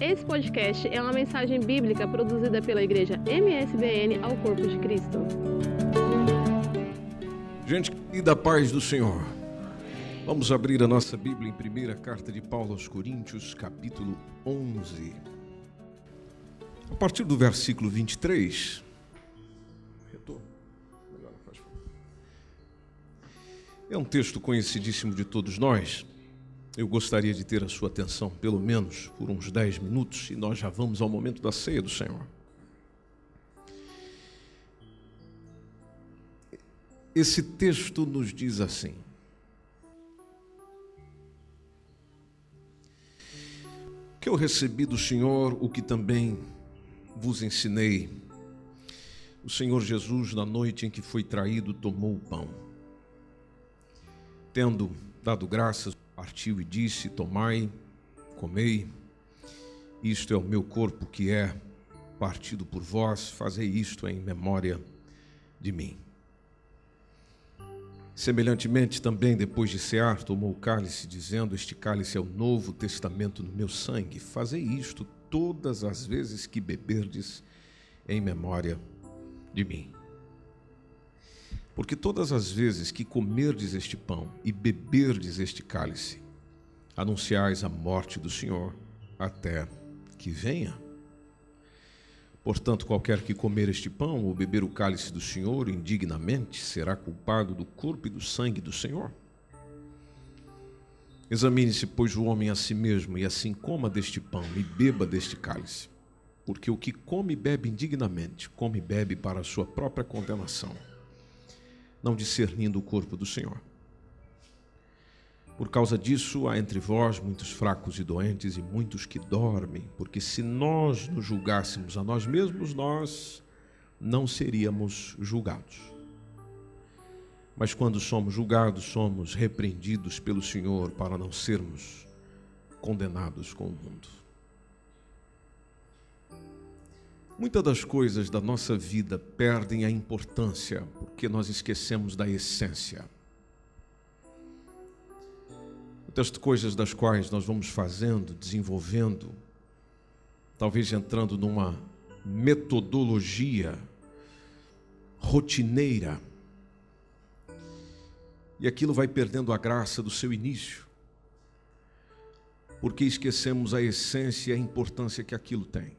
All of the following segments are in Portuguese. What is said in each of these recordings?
Esse podcast é uma mensagem bíblica produzida pela igreja MSBN ao Corpo de Cristo. Gente e da paz do Senhor. Vamos abrir a nossa Bíblia em primeira carta de Paulo aos Coríntios, capítulo 11. A partir do versículo 23. Retorno. Melhor, faz favor. É um texto conhecidíssimo de todos nós. Eu gostaria de ter a sua atenção, pelo menos por uns 10 minutos, e nós já vamos ao momento da ceia do Senhor. Esse texto nos diz assim: Que eu recebi do Senhor o que também vos ensinei. O Senhor Jesus, na noite em que foi traído, tomou o pão. Tendo dado graças, partiu e disse: Tomai, comei, isto é o meu corpo que é partido por vós, fazei isto em memória de mim. Semelhantemente, também depois de cear, tomou o cálice, dizendo: Este cálice é o novo testamento no meu sangue. Fazei isto todas as vezes que beberdes em memória de mim. Porque todas as vezes que comerdes este pão e beberdes este cálice, anunciais a morte do Senhor até que venha. Portanto, qualquer que comer este pão ou beber o cálice do Senhor indignamente será culpado do corpo e do sangue do Senhor. Examine-se, pois, o homem a si mesmo, e assim coma deste pão e beba deste cálice. Porque o que come e bebe indignamente, come e bebe para a sua própria condenação não discernindo o corpo do Senhor. Por causa disso, há entre vós muitos fracos e doentes e muitos que dormem, porque se nós nos julgássemos a nós mesmos, nós não seríamos julgados. Mas quando somos julgados, somos repreendidos pelo Senhor para não sermos condenados com o mundo. Muitas das coisas da nossa vida perdem a importância porque nós esquecemos da essência. Muitas coisas das quais nós vamos fazendo, desenvolvendo, talvez entrando numa metodologia rotineira, e aquilo vai perdendo a graça do seu início, porque esquecemos a essência e a importância que aquilo tem.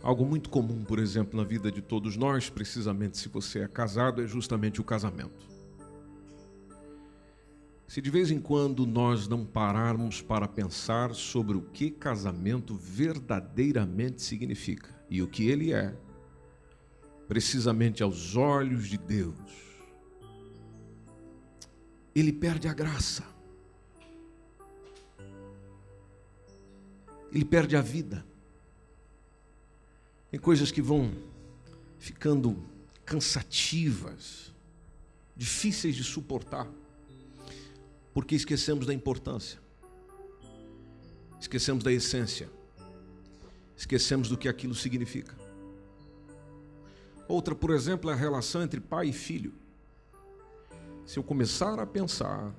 Algo muito comum, por exemplo, na vida de todos nós, precisamente se você é casado, é justamente o casamento. Se de vez em quando nós não pararmos para pensar sobre o que casamento verdadeiramente significa e o que ele é, precisamente aos olhos de Deus, ele perde a graça. Ele perde a vida. Tem coisas que vão ficando cansativas, difíceis de suportar, porque esquecemos da importância, esquecemos da essência, esquecemos do que aquilo significa. Outra, por exemplo, é a relação entre pai e filho. Se eu começar a pensar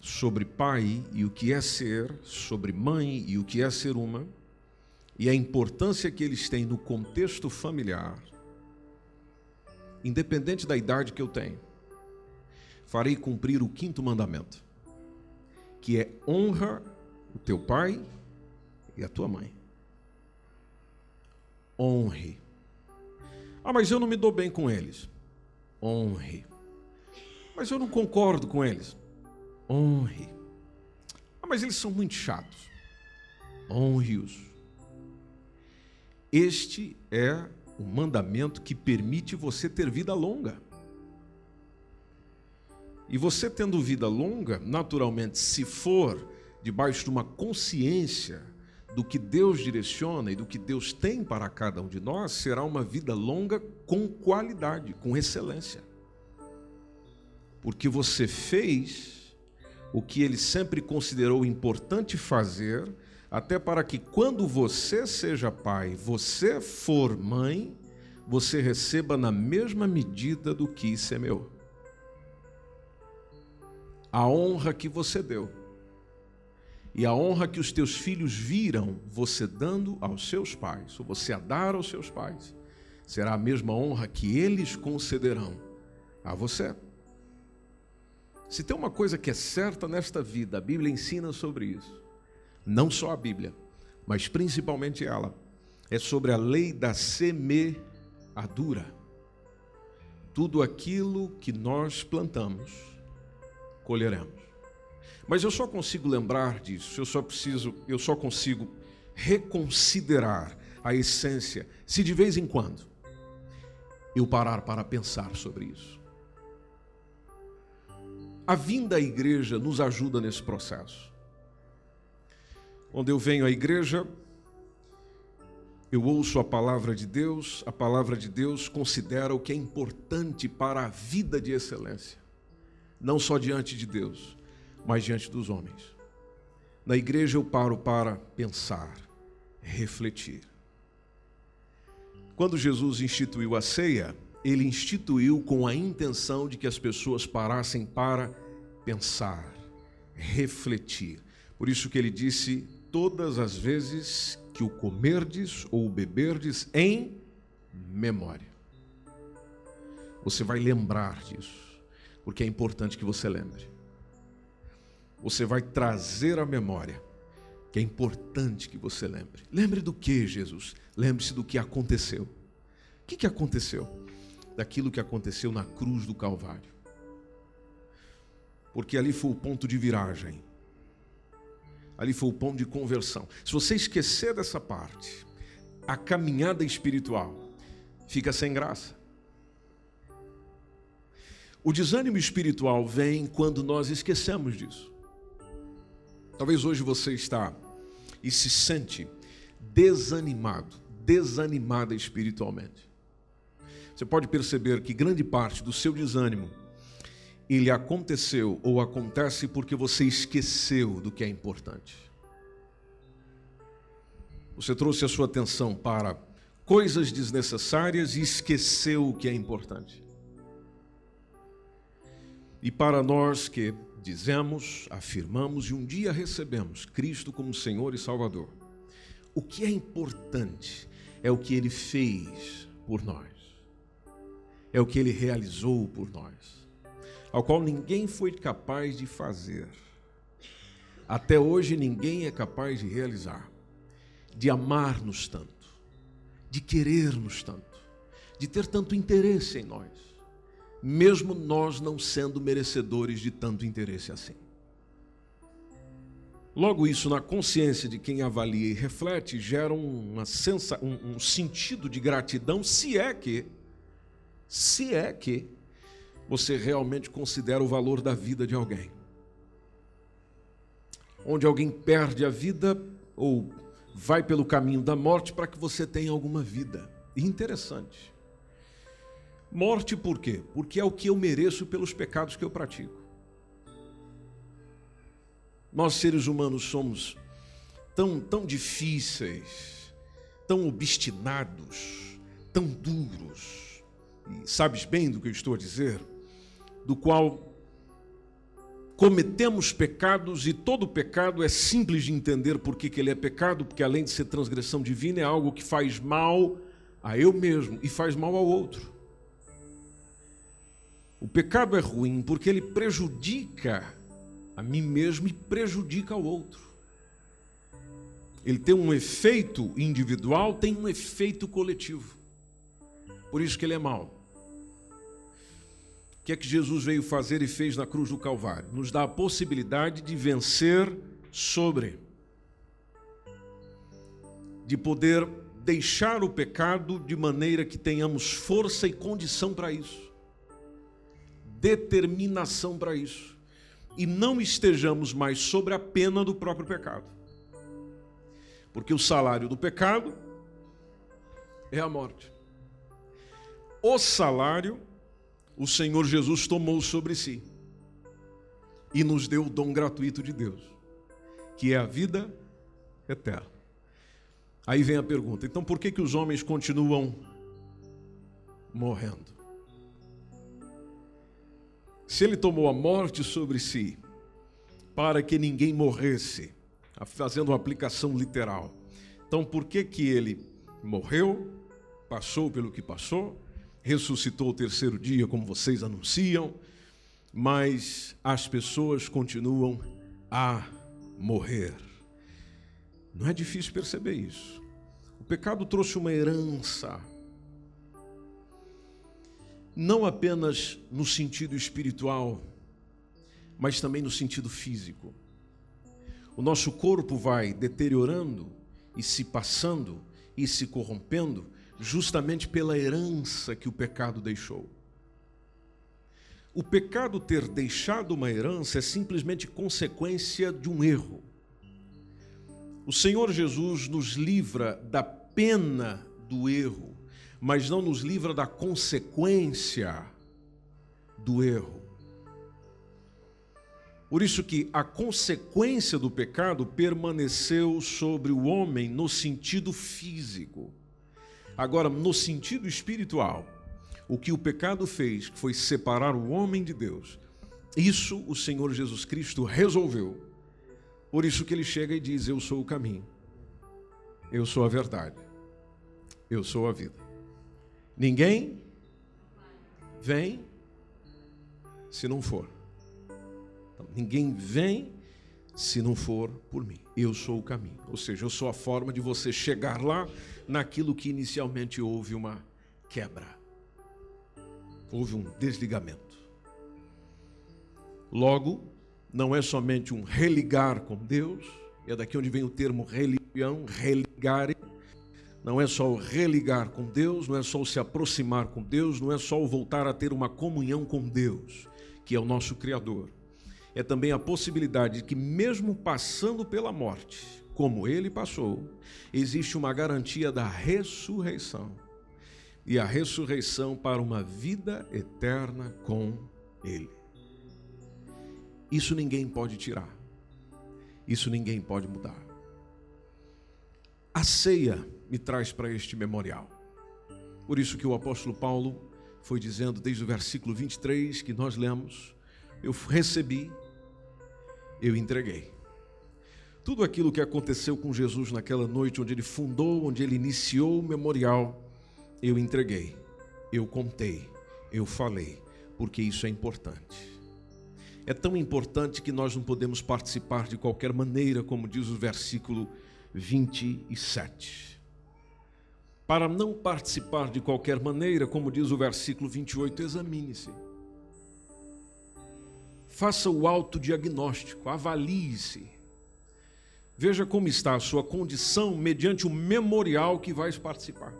sobre pai e o que é ser, sobre mãe e o que é ser uma, e a importância que eles têm no contexto familiar, independente da idade que eu tenho, farei cumprir o quinto mandamento, que é honra o teu pai e a tua mãe. Honre. Ah, mas eu não me dou bem com eles. Honre. Mas eu não concordo com eles. Honre. Ah, mas eles são muito chatos. Honre-os. Este é o mandamento que permite você ter vida longa. E você tendo vida longa, naturalmente, se for debaixo de uma consciência do que Deus direciona e do que Deus tem para cada um de nós, será uma vida longa com qualidade, com excelência. Porque você fez o que ele sempre considerou importante fazer até para que quando você seja pai, você for mãe, você receba na mesma medida do que semeou. A honra que você deu. e a honra que os teus filhos viram você dando aos seus pais, ou você a dar aos seus pais, será a mesma honra que eles concederão a você. Se tem uma coisa que é certa nesta vida, a Bíblia ensina sobre isso. Não só a Bíblia, mas principalmente ela, é sobre a lei da semeadura. Tudo aquilo que nós plantamos, colheremos. Mas eu só consigo lembrar disso, eu só preciso, eu só consigo reconsiderar a essência se de vez em quando eu parar para pensar sobre isso. A vinda à igreja nos ajuda nesse processo. Quando eu venho à igreja, eu ouço a palavra de Deus, a palavra de Deus considera o que é importante para a vida de excelência, não só diante de Deus, mas diante dos homens. Na igreja eu paro para pensar, refletir. Quando Jesus instituiu a ceia, ele instituiu com a intenção de que as pessoas parassem para pensar, refletir. Por isso que ele disse: todas as vezes que o comerdes ou o beberdes em memória. Você vai lembrar disso, porque é importante que você lembre. Você vai trazer à memória, que é importante que você lembre. Lembre do que, Jesus? Lembre-se do que aconteceu. O que, que aconteceu? daquilo que aconteceu na cruz do Calvário. Porque ali foi o ponto de viragem. Ali foi o ponto de conversão. Se você esquecer dessa parte, a caminhada espiritual fica sem graça. O desânimo espiritual vem quando nós esquecemos disso. Talvez hoje você está e se sente desanimado, desanimada espiritualmente você pode perceber que grande parte do seu desânimo ele aconteceu ou acontece porque você esqueceu do que é importante. Você trouxe a sua atenção para coisas desnecessárias e esqueceu o que é importante. E para nós que dizemos, afirmamos e um dia recebemos Cristo como Senhor e Salvador, o que é importante é o que ele fez por nós é o que ele realizou por nós, ao qual ninguém foi capaz de fazer. Até hoje ninguém é capaz de realizar, de amar-nos tanto, de querer-nos tanto, de ter tanto interesse em nós, mesmo nós não sendo merecedores de tanto interesse assim. Logo, isso na consciência de quem avalia e reflete gera uma sensa, um, um sentido de gratidão, se é que se é que você realmente considera o valor da vida de alguém. Onde alguém perde a vida ou vai pelo caminho da morte para que você tenha alguma vida. Interessante. Morte por quê? Porque é o que eu mereço pelos pecados que eu pratico. Nós seres humanos somos tão, tão difíceis, tão obstinados, tão duros sabes bem do que eu estou a dizer, do qual cometemos pecados e todo pecado é simples de entender por que, ele é pecado, porque além de ser transgressão divina, é algo que faz mal a eu mesmo e faz mal ao outro. O pecado é ruim porque ele prejudica a mim mesmo e prejudica ao outro. Ele tem um efeito individual, tem um efeito coletivo. Por isso que ele é mau que é que Jesus veio fazer e fez na cruz do Calvário? Nos dá a possibilidade de vencer sobre, de poder deixar o pecado de maneira que tenhamos força e condição para isso, determinação para isso, e não estejamos mais sobre a pena do próprio pecado. Porque o salário do pecado é a morte. O salário o Senhor Jesus tomou sobre si e nos deu o dom gratuito de Deus, que é a vida eterna. Aí vem a pergunta: então por que, que os homens continuam morrendo? Se ele tomou a morte sobre si para que ninguém morresse, fazendo uma aplicação literal. Então, por que que ele morreu, passou pelo que passou, ressuscitou o terceiro dia, como vocês anunciam, mas as pessoas continuam a morrer. Não é difícil perceber isso. O pecado trouxe uma herança, não apenas no sentido espiritual, mas também no sentido físico. O nosso corpo vai deteriorando e se passando e se corrompendo justamente pela herança que o pecado deixou. O pecado ter deixado uma herança é simplesmente consequência de um erro. O Senhor Jesus nos livra da pena do erro, mas não nos livra da consequência do erro. Por isso que a consequência do pecado permaneceu sobre o homem no sentido físico. Agora, no sentido espiritual, o que o pecado fez foi separar o homem de Deus. Isso o Senhor Jesus Cristo resolveu. Por isso que ele chega e diz: Eu sou o caminho, eu sou a verdade, eu sou a vida. Ninguém vem se não for. Então, ninguém vem se não for por mim. Eu sou o caminho. Ou seja, eu sou a forma de você chegar lá naquilo que inicialmente houve uma quebra. Houve um desligamento. Logo, não é somente um religar com Deus, é daqui onde vem o termo religião, religar. Não é só o religar com Deus, não é só o se aproximar com Deus, não é só o voltar a ter uma comunhão com Deus, que é o nosso Criador é também a possibilidade de que, mesmo passando pela morte, como ele passou, existe uma garantia da ressurreição e a ressurreição para uma vida eterna com ele. Isso ninguém pode tirar, isso ninguém pode mudar. A ceia me traz para este memorial. Por isso que o apóstolo Paulo foi dizendo desde o versículo 23 que nós lemos: Eu recebi eu entreguei. Tudo aquilo que aconteceu com Jesus naquela noite, onde ele fundou, onde ele iniciou o memorial, eu entreguei, eu contei, eu falei, porque isso é importante. É tão importante que nós não podemos participar de qualquer maneira, como diz o versículo 27. Para não participar de qualquer maneira, como diz o versículo 28, examine-se. Faça o autodiagnóstico, avalie-se. Veja como está a sua condição mediante o memorial que vais participar.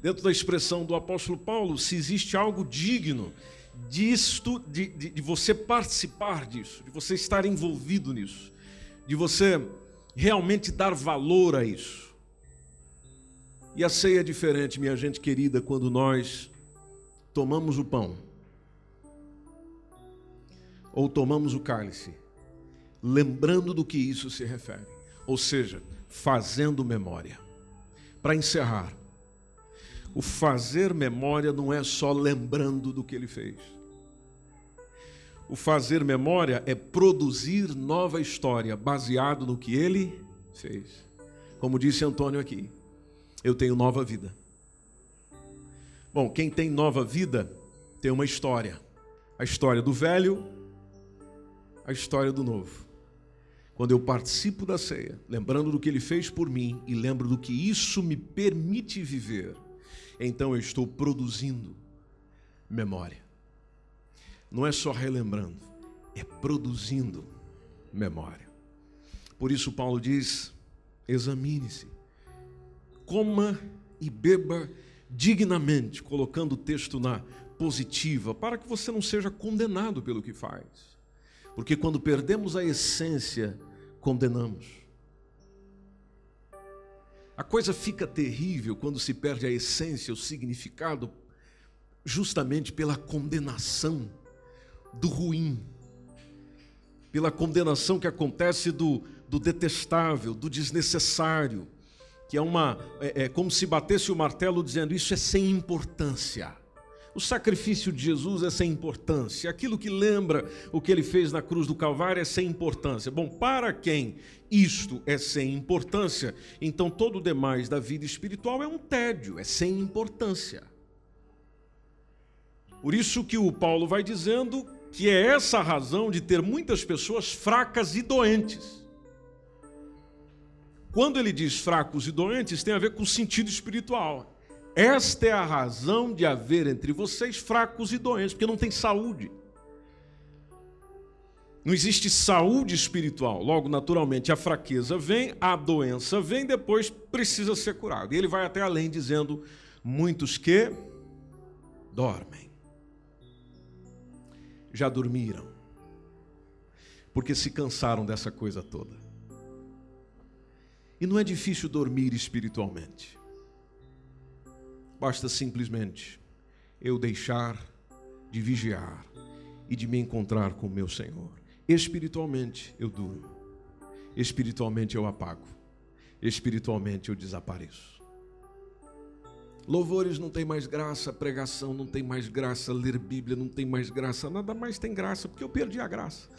Dentro da expressão do apóstolo Paulo, se existe algo digno disto, de, de, de você participar disso, de você estar envolvido nisso, de você realmente dar valor a isso. E a ceia é diferente, minha gente querida, quando nós tomamos o pão ou tomamos o cálice, lembrando do que isso se refere, ou seja, fazendo memória. Para encerrar, o fazer memória não é só lembrando do que ele fez. O fazer memória é produzir nova história baseado no que ele fez. Como disse Antônio aqui, eu tenho nova vida. Bom, quem tem nova vida tem uma história. A história do velho a história do novo. Quando eu participo da ceia, lembrando do que ele fez por mim e lembro do que isso me permite viver, então eu estou produzindo memória. Não é só relembrando, é produzindo memória. Por isso, Paulo diz: examine-se, coma e beba dignamente, colocando o texto na positiva, para que você não seja condenado pelo que faz. Porque quando perdemos a essência, condenamos. A coisa fica terrível quando se perde a essência, o significado, justamente pela condenação do ruim, pela condenação que acontece do, do detestável, do desnecessário, que é uma é, é como se batesse o martelo dizendo isso é sem importância. O sacrifício de Jesus é sem importância. Aquilo que lembra o que ele fez na cruz do Calvário é sem importância. Bom, para quem isto é sem importância, então todo o demais da vida espiritual é um tédio, é sem importância. Por isso que o Paulo vai dizendo que é essa a razão de ter muitas pessoas fracas e doentes. Quando ele diz fracos e doentes, tem a ver com o sentido espiritual. Esta é a razão de haver entre vocês fracos e doentes, porque não tem saúde. Não existe saúde espiritual. Logo, naturalmente, a fraqueza vem, a doença vem, depois precisa ser curado. E ele vai até além, dizendo: muitos que dormem. Já dormiram, porque se cansaram dessa coisa toda. E não é difícil dormir espiritualmente. Basta simplesmente eu deixar de vigiar e de me encontrar com o meu Senhor. Espiritualmente eu durmo, espiritualmente eu apago, espiritualmente eu desapareço. Louvores não tem mais graça, pregação não tem mais graça, ler Bíblia não tem mais graça, nada mais tem graça, porque eu perdi a graça.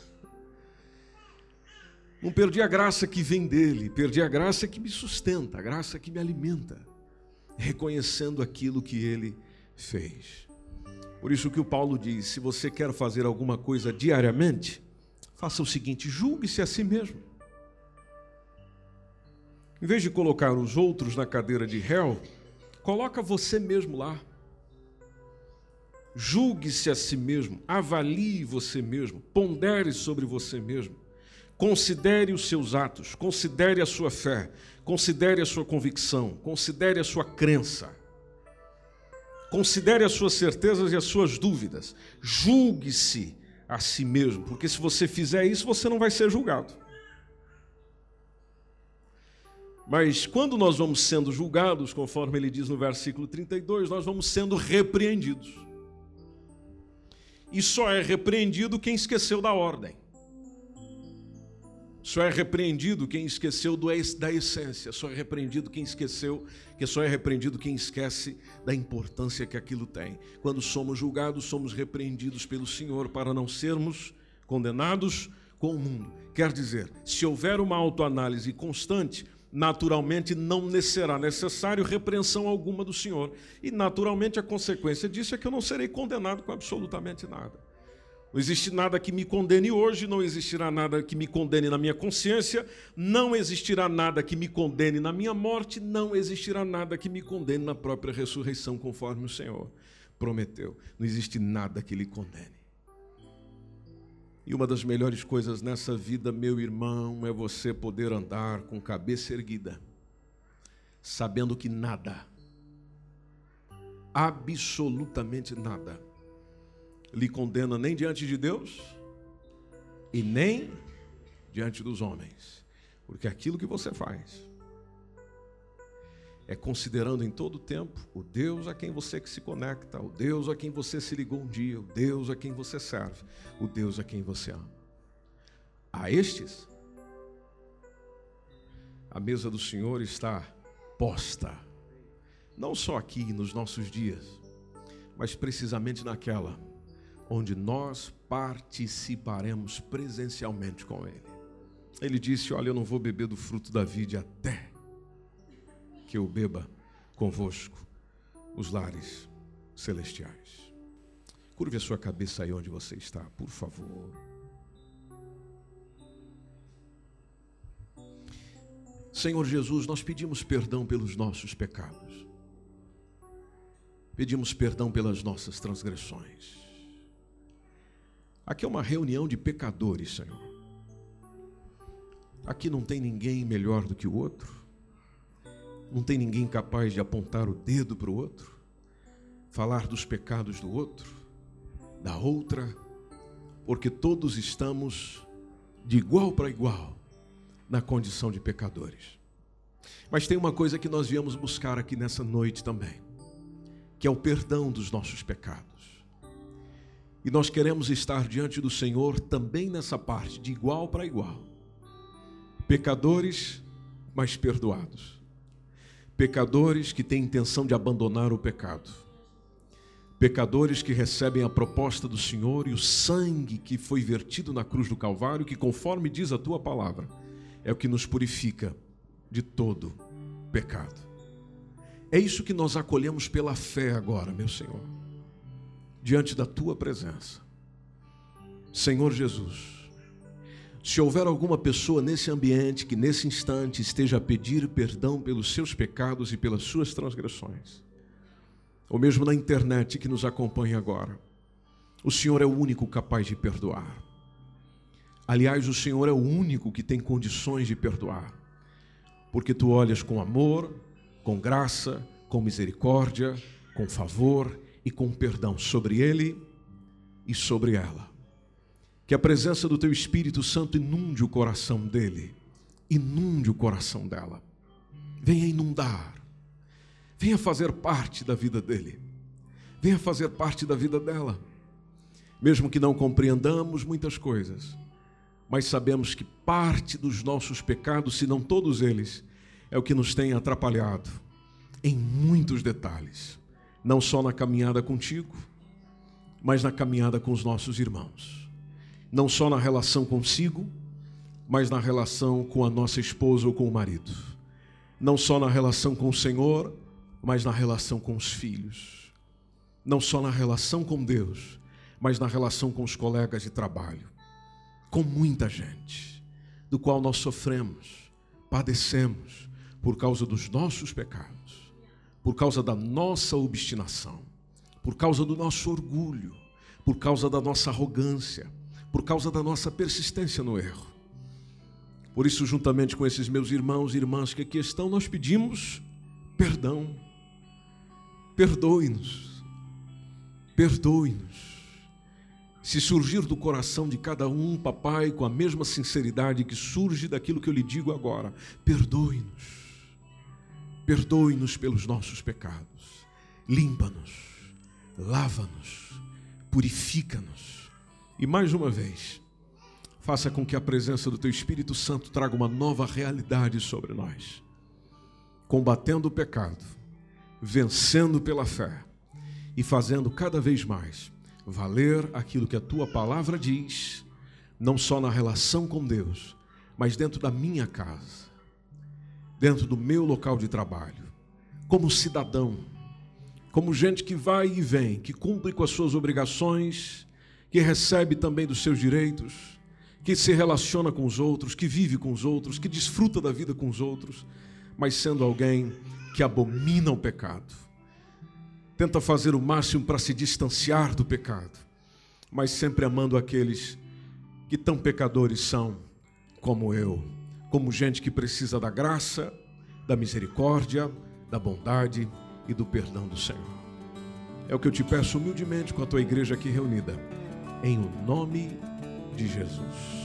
Não perdi a graça que vem dele, perdi a graça que me sustenta, a graça que me alimenta reconhecendo aquilo que ele fez. Por isso que o Paulo diz: se você quer fazer alguma coisa diariamente, faça o seguinte: julgue-se a si mesmo. Em vez de colocar os outros na cadeira de réu, coloca você mesmo lá. Julgue-se a si mesmo, avalie você mesmo, pondere sobre você mesmo. Considere os seus atos, considere a sua fé, Considere a sua convicção, considere a sua crença. Considere as suas certezas e as suas dúvidas. Julgue-se a si mesmo, porque se você fizer isso, você não vai ser julgado. Mas quando nós vamos sendo julgados, conforme ele diz no versículo 32, nós vamos sendo repreendidos. E só é repreendido quem esqueceu da ordem. Só é repreendido quem esqueceu do, da essência, só é repreendido quem esqueceu, que só é repreendido quem esquece da importância que aquilo tem. Quando somos julgados, somos repreendidos pelo Senhor para não sermos condenados com o mundo. Quer dizer, se houver uma autoanálise constante, naturalmente não será necessário repreensão alguma do Senhor. E naturalmente a consequência disso é que eu não serei condenado com absolutamente nada. Não existe nada que me condene hoje, não existirá nada que me condene na minha consciência, não existirá nada que me condene na minha morte, não existirá nada que me condene na própria ressurreição, conforme o Senhor prometeu. Não existe nada que lhe condene. E uma das melhores coisas nessa vida, meu irmão, é você poder andar com cabeça erguida, sabendo que nada, absolutamente nada, lhe condena nem diante de Deus e nem diante dos homens. Porque aquilo que você faz é considerando em todo tempo o Deus a quem você se conecta, o Deus a quem você se ligou um dia, o Deus a quem você serve, o Deus a quem você ama. A estes, a mesa do Senhor está posta, não só aqui nos nossos dias, mas precisamente naquela onde nós participaremos presencialmente com Ele. Ele disse: Olha, eu não vou beber do fruto da vide até que eu beba convosco os lares celestiais. Curve a sua cabeça aí onde você está, por favor. Senhor Jesus, nós pedimos perdão pelos nossos pecados. Pedimos perdão pelas nossas transgressões. Aqui é uma reunião de pecadores, Senhor. Aqui não tem ninguém melhor do que o outro. Não tem ninguém capaz de apontar o dedo para o outro, falar dos pecados do outro, da outra, porque todos estamos de igual para igual na condição de pecadores. Mas tem uma coisa que nós viemos buscar aqui nessa noite também, que é o perdão dos nossos pecados. E nós queremos estar diante do Senhor também nessa parte, de igual para igual. Pecadores, mas perdoados. Pecadores que têm intenção de abandonar o pecado. Pecadores que recebem a proposta do Senhor e o sangue que foi vertido na cruz do Calvário, que conforme diz a tua palavra, é o que nos purifica de todo pecado. É isso que nós acolhemos pela fé agora, meu Senhor, diante da tua presença. Senhor Jesus, se houver alguma pessoa nesse ambiente que nesse instante esteja a pedir perdão pelos seus pecados e pelas suas transgressões, ou mesmo na internet que nos acompanha agora, o Senhor é o único capaz de perdoar. Aliás, o Senhor é o único que tem condições de perdoar, porque tu olhas com amor, com graça, com misericórdia, com favor e com perdão sobre ele e sobre ela. Que a presença do teu Espírito Santo inunde o coração dele, inunde o coração dela. Venha inundar, venha fazer parte da vida dele, venha fazer parte da vida dela. Mesmo que não compreendamos muitas coisas, mas sabemos que parte dos nossos pecados, se não todos eles, é o que nos tem atrapalhado em muitos detalhes, não só na caminhada contigo, mas na caminhada com os nossos irmãos não só na relação consigo, mas na relação com a nossa esposa ou com o marido. Não só na relação com o Senhor, mas na relação com os filhos. Não só na relação com Deus, mas na relação com os colegas de trabalho. Com muita gente, do qual nós sofremos, padecemos por causa dos nossos pecados, por causa da nossa obstinação, por causa do nosso orgulho, por causa da nossa arrogância por causa da nossa persistência no erro. Por isso, juntamente com esses meus irmãos e irmãs que aqui estão, nós pedimos perdão. Perdoe-nos. Perdoe-nos. Se surgir do coração de cada um, papai, com a mesma sinceridade que surge daquilo que eu lhe digo agora, perdoe-nos. Perdoe-nos pelos nossos pecados. Limpa-nos. Lava-nos. Purifica-nos e mais uma vez, faça com que a presença do Teu Espírito Santo traga uma nova realidade sobre nós, combatendo o pecado, vencendo pela fé e fazendo cada vez mais valer aquilo que a Tua palavra diz, não só na relação com Deus, mas dentro da minha casa, dentro do meu local de trabalho, como cidadão, como gente que vai e vem, que cumpre com as suas obrigações que recebe também dos seus direitos, que se relaciona com os outros, que vive com os outros, que desfruta da vida com os outros, mas sendo alguém que abomina o pecado. Tenta fazer o máximo para se distanciar do pecado, mas sempre amando aqueles que tão pecadores são como eu, como gente que precisa da graça, da misericórdia, da bondade e do perdão do Senhor. É o que eu te peço humildemente com a tua igreja aqui reunida em o nome de Jesus.